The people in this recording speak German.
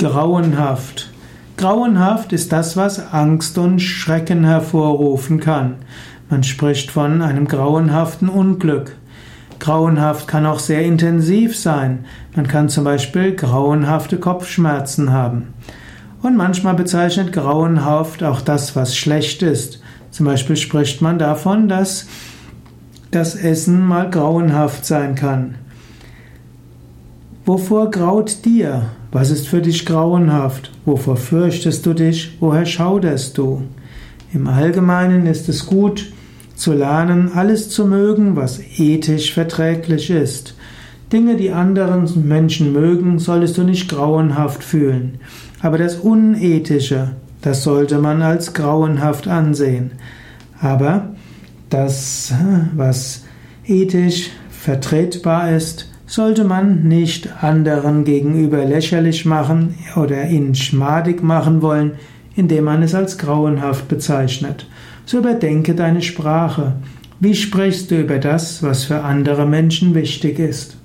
Grauenhaft. Grauenhaft ist das, was Angst und Schrecken hervorrufen kann. Man spricht von einem grauenhaften Unglück. Grauenhaft kann auch sehr intensiv sein. Man kann zum Beispiel grauenhafte Kopfschmerzen haben. Und manchmal bezeichnet grauenhaft auch das, was schlecht ist. Zum Beispiel spricht man davon, dass das Essen mal grauenhaft sein kann. Wovor graut dir? Was ist für dich grauenhaft? Wovor fürchtest du dich? Woher schauderst du? Im Allgemeinen ist es gut zu lernen, alles zu mögen, was ethisch verträglich ist. Dinge, die anderen Menschen mögen, solltest du nicht grauenhaft fühlen. Aber das Unethische, das sollte man als grauenhaft ansehen. Aber das, was ethisch vertretbar ist, sollte man nicht anderen gegenüber lächerlich machen oder ihn schmadig machen wollen, indem man es als grauenhaft bezeichnet. So überdenke deine Sprache. Wie sprichst du über das, was für andere Menschen wichtig ist?